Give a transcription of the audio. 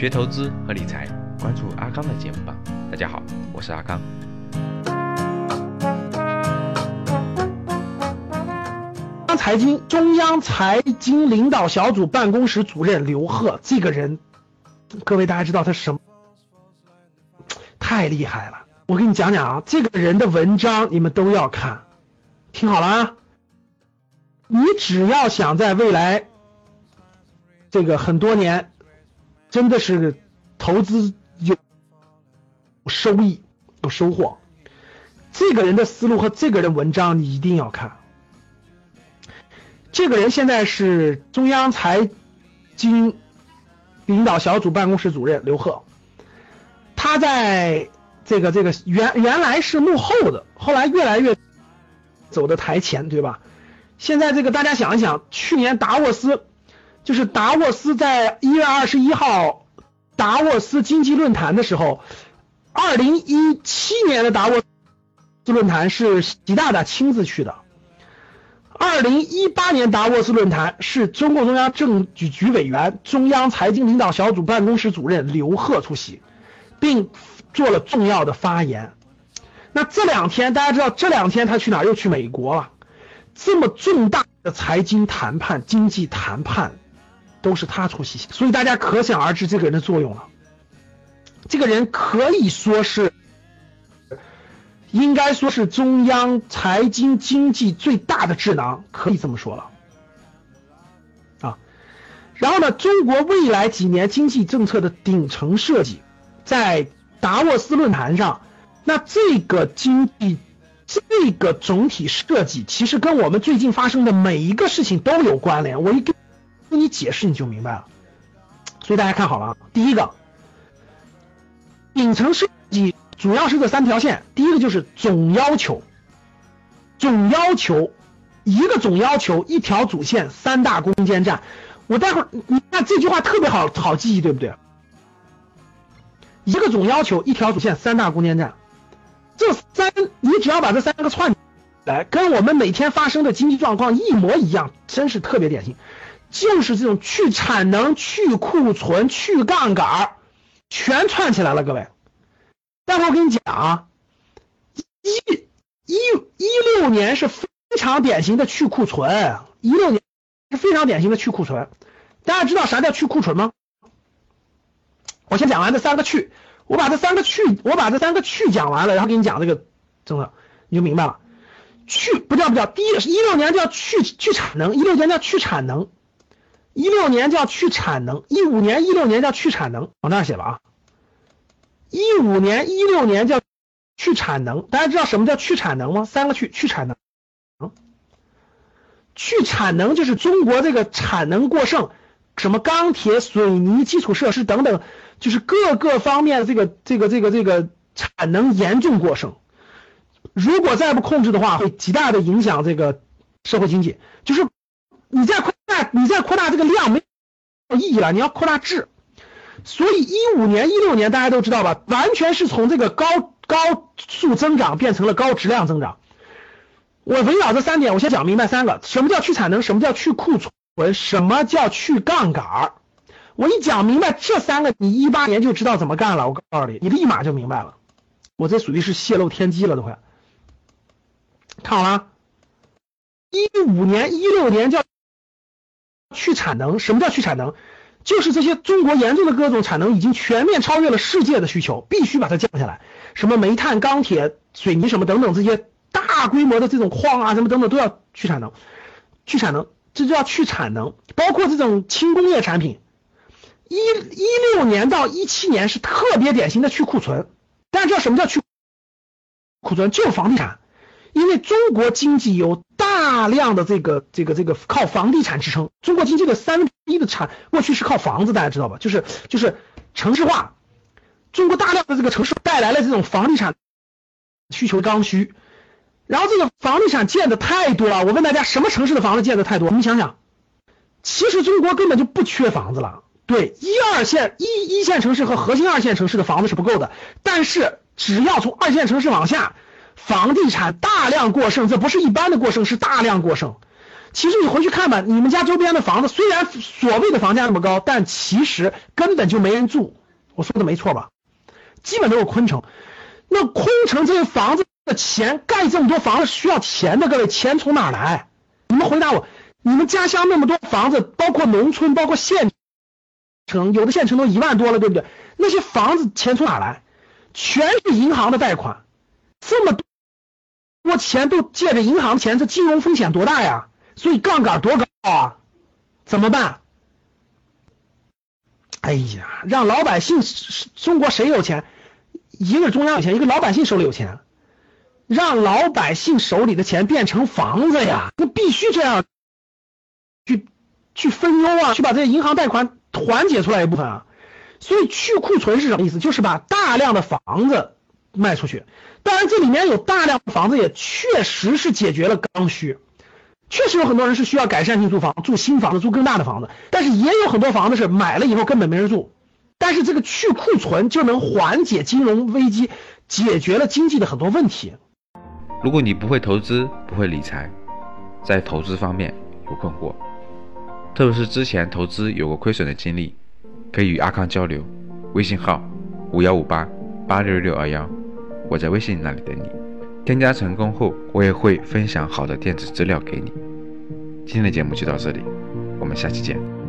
学投资和理财，关注阿刚的节目吧。大家好，我是阿刚。财经中央财经领导小组办公室主任刘鹤这个人，各位大家知道他什么？太厉害了！我给你讲讲啊，这个人的文章你们都要看，听好了啊！你只要想在未来这个很多年，真的是投资有收益、有收获，这个人的思路和这个人文章你一定要看。这个人现在是中央财经领导小组办公室主任刘鹤，他在这个这个原原来是幕后的，后来越来越走的台前，对吧？现在这个大家想一想，去年达沃斯就是达沃斯在一月二十一号达沃斯经济论坛的时候，二零一七年的达沃斯论坛是习大大亲自去的。二零一八年达沃斯论坛是中共中央政治局委员、中央财经领导小组办公室主任刘鹤出席，并做了重要的发言。那这两天大家知道，这两天他去哪儿？又去美国了。这么重大的财经谈判、经济谈判，都是他出席，所以大家可想而知这个人的作用了。这个人可以说是。应该说是中央财经经济最大的智囊，可以这么说了啊。然后呢，中国未来几年经济政策的顶层设计，在达沃斯论坛上，那这个经济这个总体设计，其实跟我们最近发生的每一个事情都有关联。我一跟跟你解释，你就明白了。所以大家看好了啊，第一个顶层设计。主要是这三条线，第一个就是总要求，总要求一个总要求一条主线三大攻坚战。我待会儿你看这句话特别好好记忆，对不对？一个总要求一条主线三大攻坚战，这三你只要把这三个串起来，跟我们每天发生的经济状况一模一样，真是特别典型，就是这种去产能、去库存、去杠杆，全串起来了，各位。待会我跟你讲啊，一一一六年是非常典型的去库存，一六年是非常典型的去库存。大家知道啥叫去库存吗？我先讲完这三个去，我把这三个去，我把这三个去讲完了，然后给你讲这个政策，你就明白了。去不叫不叫，第一是一六年叫去去产能，一六年叫去产能，一六年叫去产能，一五年一六年叫去产能，往那儿写吧啊。一五年、一六年叫去产能，大家知道什么叫去产能吗？三个去去产能，去产能就是中国这个产能过剩，什么钢铁、水泥、基础设施等等，就是各个方面的这个这个这个这个产能严重过剩。如果再不控制的话，会极大的影响这个社会经济。就是你再扩你再扩大这个量没有意义了，你要扩大质。所以一五年、一六年大家都知道吧，完全是从这个高高速增长变成了高质量增长。我围绕这三点，我先讲明白三个：什么叫去产能？什么叫去库存？什么叫去杠杆？我一讲明白这三个，你一八年就知道怎么干了。我告诉你，你立马就明白了。我这属于是泄露天机了，都快。看好了，一五年、一六年叫去产能。什么叫去产能？就是这些中国严重的各种产能已经全面超越了世界的需求，必须把它降下来。什么煤炭、钢铁、水泥什么等等这些大规模的这种矿啊什么等等都要去产能，去产能，这就要去产能。包括这种轻工业产品，一一六年到一七年是特别典型的去库存。大家知道什么叫去库存？就是房地产。因为中国经济有大量的这个这个这个靠房地产支撑，中国经济的三分之一的产过去是靠房子，大家知道吧？就是就是城市化，中国大量的这个城市带来了这种房地产需求刚需，然后这个房地产建的太多了。我问大家，什么城市的房子建的太多？你想想，其实中国根本就不缺房子了。对，一二线一一线城市和核心二线城市的房子是不够的，但是只要从二线城市往下。房地产大量过剩，这不是一般的过剩，是大量过剩。其实你回去看吧，你们家周边的房子虽然所谓的房价那么高，但其实根本就没人住。我说的没错吧？基本都是空城。那空城这些房子的钱，盖这么多房子需要钱的，各位，钱从哪来？你们回答我。你们家乡那么多房子，包括农村，包括县城，有的县城都一万多了，对不对？那些房子钱从哪来？全是银行的贷款，这么多我钱都借着银行钱，这金融风险多大呀？所以杠杆多高啊？怎么办？哎呀，让老百姓，中国谁有钱？一个中央有钱，一个老百姓手里有钱，让老百姓手里的钱变成房子呀？那必须这样，去去分忧啊，去把这些银行贷款缓解出来一部分啊。所以去库存是什么意思？就是把大量的房子卖出去。当然，这里面有大量房子也确实是解决了刚需，确实有很多人是需要改善性住房，住新房子，住更大的房子。但是也有很多房子是买了以后根本没人住。但是这个去库存就能缓解金融危机，解决了经济的很多问题。如果你不会投资，不会理财，在投资方面有困惑，特别是之前投资有过亏损的经历。可以与阿康交流，微信号五幺五八八六六二幺，我在微信那里等你。添加成功后，我也会分享好的电子资料给你。今天的节目就到这里，我们下期见。